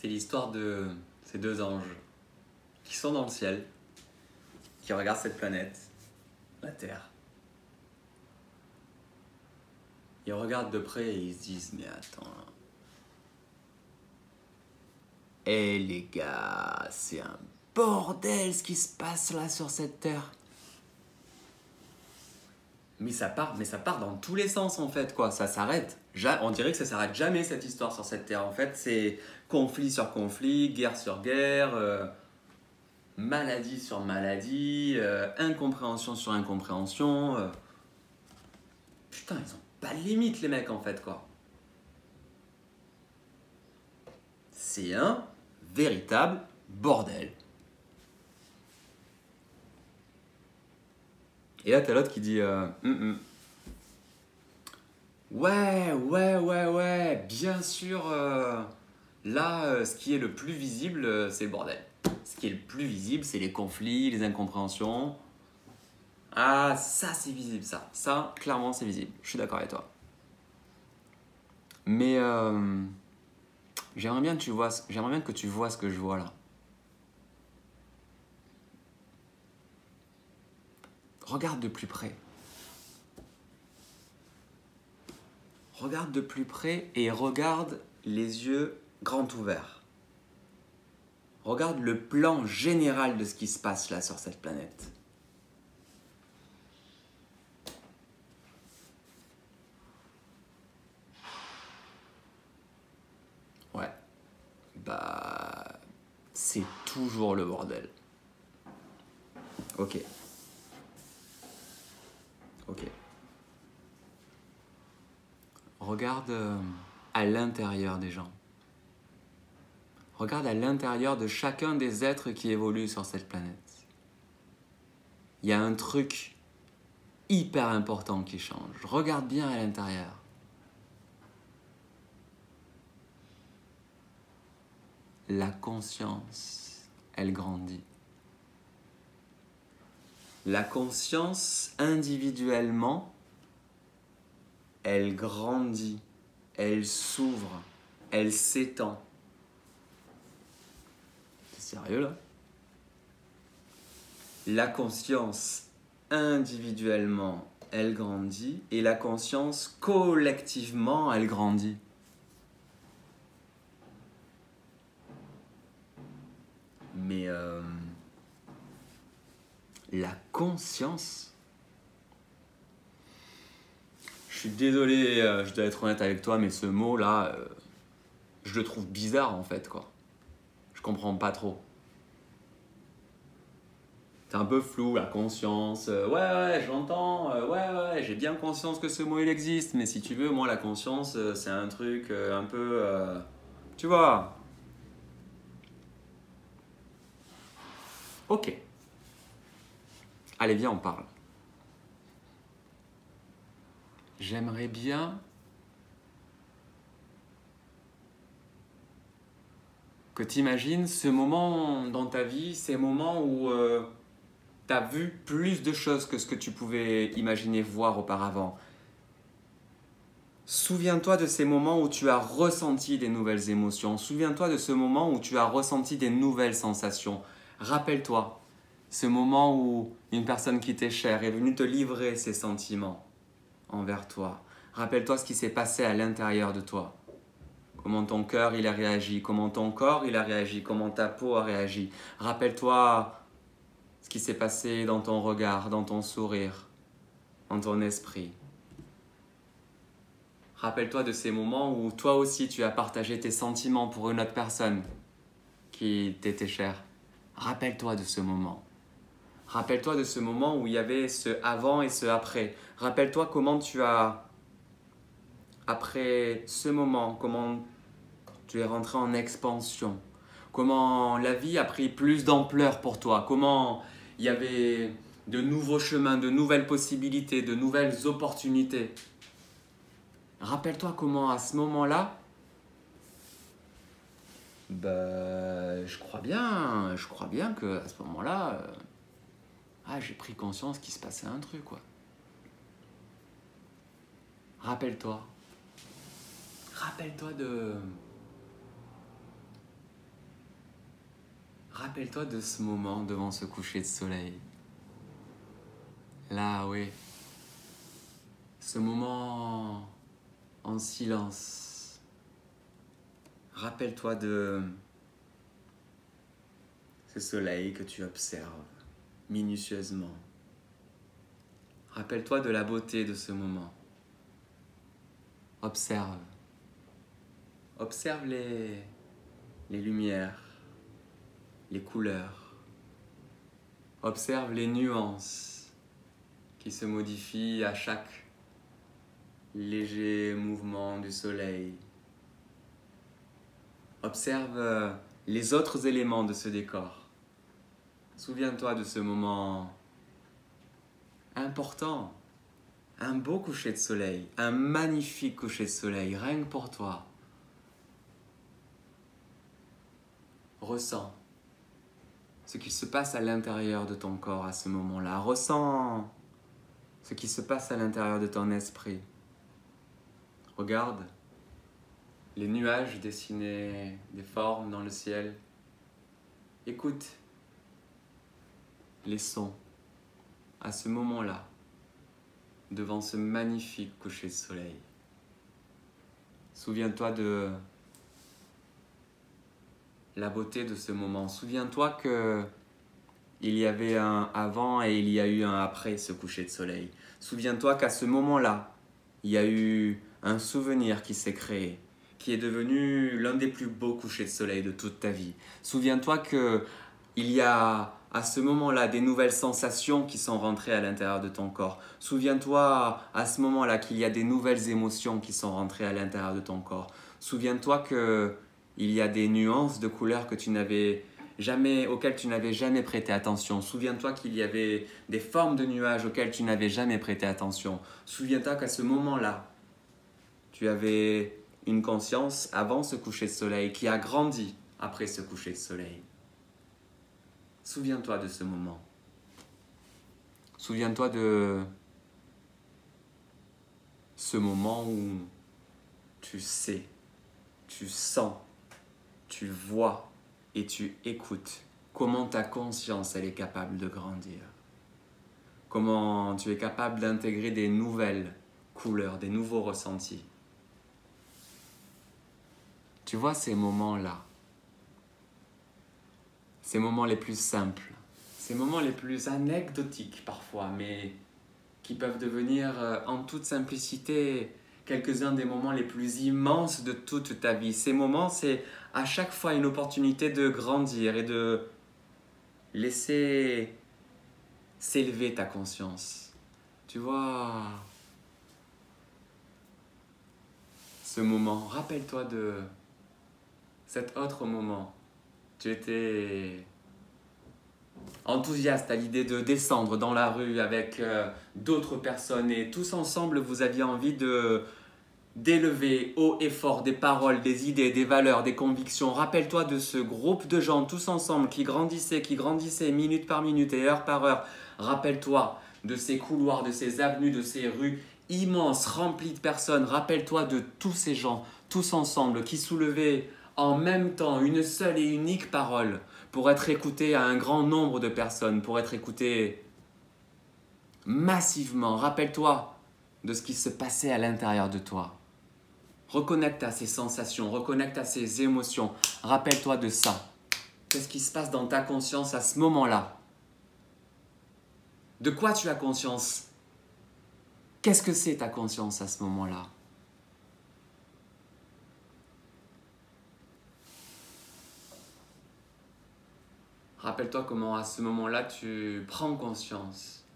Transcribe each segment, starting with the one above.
C'est l'histoire de ces deux anges qui sont dans le ciel, qui regardent cette planète, la Terre. Ils regardent de près et ils se disent Mais attends. Eh les gars, c'est un bordel ce qui se passe là sur cette Terre. Mais ça part, mais ça part dans tous les sens en fait quoi. Ça s'arrête. On dirait que ça s'arrête jamais cette histoire sur cette terre. En fait, c'est conflit sur conflit, guerre sur guerre, euh, maladie sur maladie, euh, incompréhension sur incompréhension. euh. Putain, ils ont pas de limite les mecs en fait quoi. C'est un véritable bordel. Et là, t'as l'autre qui dit euh, Hum, hum. Ouais, ouais, ouais, ouais, bien sûr. euh, là, euh, ce qui est le plus visible, euh, c'est le bordel. Ce qui est le plus visible, c'est les conflits, les incompréhensions. Ah, ça, c'est visible, ça. Ça, clairement, c'est visible. Je suis d'accord avec toi. Mais j'aimerais bien, bien que tu vois ce que je vois là. Regarde de plus près. Regarde de plus près et regarde les yeux grands ouverts. Regarde le plan général de ce qui se passe là sur cette planète. Ouais. Bah. C'est toujours le bordel. Ok. Regarde euh, à l'intérieur des gens. Regarde à l'intérieur de chacun des êtres qui évoluent sur cette planète. Il y a un truc hyper important qui change. Regarde bien à l'intérieur. La conscience, elle grandit. La conscience individuellement, elle grandit, elle s'ouvre, elle s'étend. C'est sérieux là? La conscience individuellement, elle grandit et la conscience collectivement, elle grandit. Mais euh, la conscience. Je suis désolé, euh, je dois être honnête avec toi, mais ce mot-là, euh, je le trouve bizarre en fait, quoi. Je comprends pas trop. C'est un peu flou, la conscience. Euh, ouais, ouais, j'entends. ouais, ouais, j'ai bien conscience que ce mot il existe, mais si tu veux, moi, la conscience, c'est un truc un peu. tu vois. Ok. Allez, viens, on parle. J'aimerais bien que tu imagines ce moment dans ta vie, ces moments où tu as vu plus de choses que ce que tu pouvais imaginer voir auparavant. Souviens-toi de ces moments où tu as ressenti des nouvelles émotions. Souviens-toi de ce moment où tu as ressenti des nouvelles sensations. Rappelle-toi ce moment où une personne qui t'est chère est venue te livrer ses sentiments envers toi. Rappelle-toi ce qui s'est passé à l'intérieur de toi. Comment ton cœur il a réagi, comment ton corps il a réagi, comment ta peau a réagi. Rappelle-toi ce qui s'est passé dans ton regard, dans ton sourire, dans ton esprit. Rappelle-toi de ces moments où toi aussi tu as partagé tes sentiments pour une autre personne qui t'était chère. Rappelle-toi de ce moment. Rappelle-toi de ce moment où il y avait ce avant et ce après. Rappelle-toi comment tu as, après ce moment, comment tu es rentré en expansion. Comment la vie a pris plus d'ampleur pour toi. Comment il y avait de nouveaux chemins, de nouvelles possibilités, de nouvelles opportunités. Rappelle-toi comment à ce moment-là, bah, je crois bien, je que ce moment-là, euh, ah, j'ai pris conscience qu'il se passait un truc, quoi. Rappelle-toi. Rappelle-toi de. Rappelle-toi de ce moment devant ce coucher de soleil. Là, oui. Ce moment en silence. Rappelle-toi de ce soleil que tu observes minutieusement. Rappelle-toi de la beauté de ce moment. Observe. Observe les, les lumières, les couleurs. Observe les nuances qui se modifient à chaque léger mouvement du soleil. Observe euh, les autres éléments de ce décor. Souviens-toi de ce moment important, un beau coucher de soleil, un magnifique coucher de soleil, rien que pour toi. Ressens ce qui se passe à l'intérieur de ton corps à ce moment-là. Ressens ce qui se passe à l'intérieur de ton esprit. Regarde les nuages dessiner des formes dans le ciel. Écoute les sons à ce moment-là devant ce magnifique coucher de soleil. Souviens-toi de la beauté de ce moment. Souviens-toi que il y avait un avant et il y a eu un après ce coucher de soleil. Souviens-toi qu'à ce moment-là, il y a eu un souvenir qui s'est créé, qui est devenu l'un des plus beaux couchers de soleil de toute ta vie. Souviens-toi que il y a à ce moment-là des nouvelles sensations qui sont rentrées à l'intérieur de ton corps. Souviens-toi à ce moment-là qu'il y a des nouvelles émotions qui sont rentrées à l'intérieur de ton corps. Souviens-toi que il y a des nuances de couleurs que tu n'avais jamais auxquelles tu n'avais jamais prêté attention. Souviens-toi qu'il y avait des formes de nuages auxquelles tu n'avais jamais prêté attention. Souviens-toi qu'à ce moment-là, tu avais une conscience avant ce coucher de soleil qui a grandi après ce coucher de soleil. Souviens-toi de ce moment. Souviens-toi de ce moment où tu sais, tu sens, tu vois et tu écoutes comment ta conscience elle est capable de grandir. Comment tu es capable d'intégrer des nouvelles couleurs, des nouveaux ressentis. Tu vois ces moments-là ces moments les plus simples, ces moments les plus anecdotiques parfois, mais qui peuvent devenir euh, en toute simplicité quelques-uns des moments les plus immenses de toute ta vie. Ces moments, c'est à chaque fois une opportunité de grandir et de laisser s'élever ta conscience. Tu vois, ce moment, rappelle-toi de cet autre moment tu étais enthousiaste à l'idée de descendre dans la rue avec euh, d'autres personnes et tous ensemble vous aviez envie d'élever haut et fort des paroles, des idées, des valeurs, des convictions. Rappelle-toi de ce groupe de gens tous ensemble qui grandissaient, qui grandissaient minute par minute et heure par heure. Rappelle-toi de ces couloirs, de ces avenues, de ces rues immenses, remplies de personnes. Rappelle-toi de tous ces gens, tous ensemble, qui soulevaient en même temps une seule et unique parole pour être écoutée à un grand nombre de personnes, pour être écoutée massivement. Rappelle-toi de ce qui se passait à l'intérieur de toi. Reconnecte à ces sensations, reconnecte à ces émotions. Rappelle-toi de ça. Qu'est-ce qui se passe dans ta conscience à ce moment-là? De quoi tu as conscience? Qu'est-ce que c'est ta conscience à ce moment-là? Rappelle-toi comment à ce moment-là tu prends conscience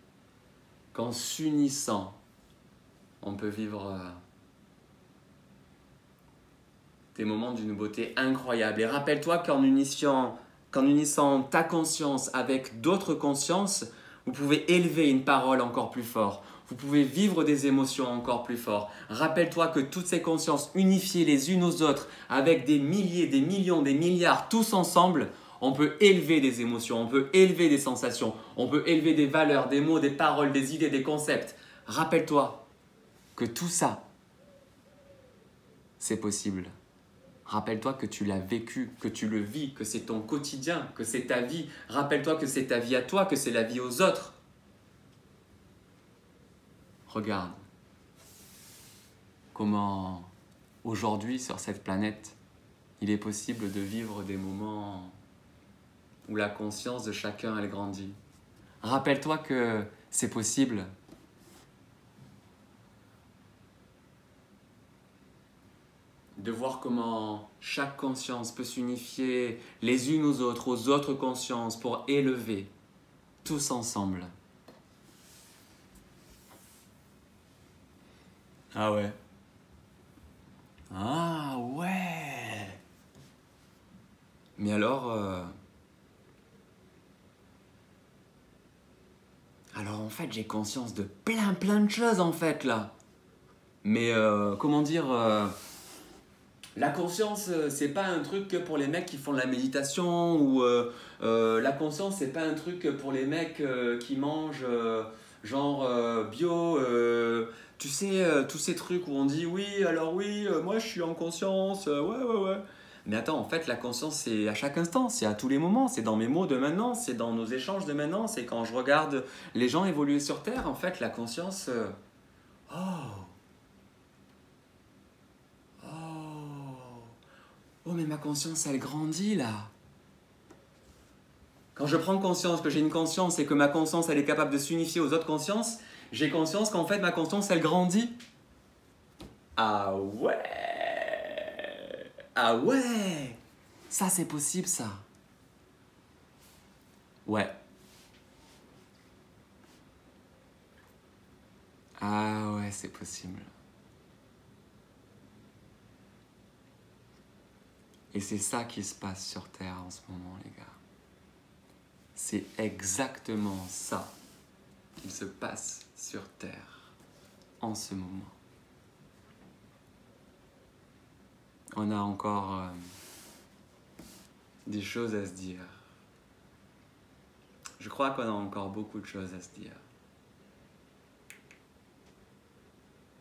qu'en s'unissant, on peut vivre euh, des moments d'une beauté incroyable. Et rappelle-toi qu'en unissant, ta conscience avec d'autres consciences, vous pouvez élever une parole encore plus fort. Vous pouvez vivre des émotions encore plus fortes. Rappelle-toi que toutes ces consciences unifiées les unes aux autres, avec des milliers, des millions, des milliards, tous ensemble, on peut élever des émotions, on peut élever des sensations, on peut élever des valeurs, des mots, des paroles, des idées, des concepts. Rappelle-toi que tout ça, c'est possible. Rappelle-toi que tu l'as vécu, que tu le vis, que c'est ton quotidien, que c'est ta vie. Rappelle-toi que c'est ta vie à toi, que c'est la vie aux autres. Regarde comment aujourd'hui sur cette planète, il est possible de vivre des moments où la conscience de chacun elle grandit. Rappelle-toi que c'est possible de voir comment chaque conscience peut s'unifier les unes aux autres, aux autres consciences, pour élever tous ensemble. Ah ouais. Ah ouais. Mais alors... Euh, alors en fait j'ai conscience de plein plein de choses en fait là. Mais euh, comment dire... Euh, la conscience, euh, c'est pas un truc que pour les mecs qui font de la méditation ou la conscience, c'est pas un truc pour les mecs qui mangent genre bio. tu sais, tous ces trucs où on dit oui, alors oui, moi je suis en conscience, ouais, ouais, ouais. Mais attends, en fait, la conscience, c'est à chaque instant, c'est à tous les moments, c'est dans mes mots de maintenant, c'est dans nos échanges de maintenant, c'est quand je regarde les gens évoluer sur Terre, en fait, la conscience. oh! Oh, mais ma conscience, elle grandit là. Quand je prends conscience que j'ai une conscience et que ma conscience, elle est capable de s'unifier aux autres consciences, j'ai conscience qu'en fait, ma conscience, elle grandit. Ah ouais Ah ouais Ça, c'est possible, ça. Ouais. Ah ouais, c'est possible. Et c'est ça qui se passe sur Terre en ce moment, les gars. C'est exactement ça qui se passe sur Terre en ce moment. On a encore euh, des choses à se dire. Je crois qu'on a encore beaucoup de choses à se dire.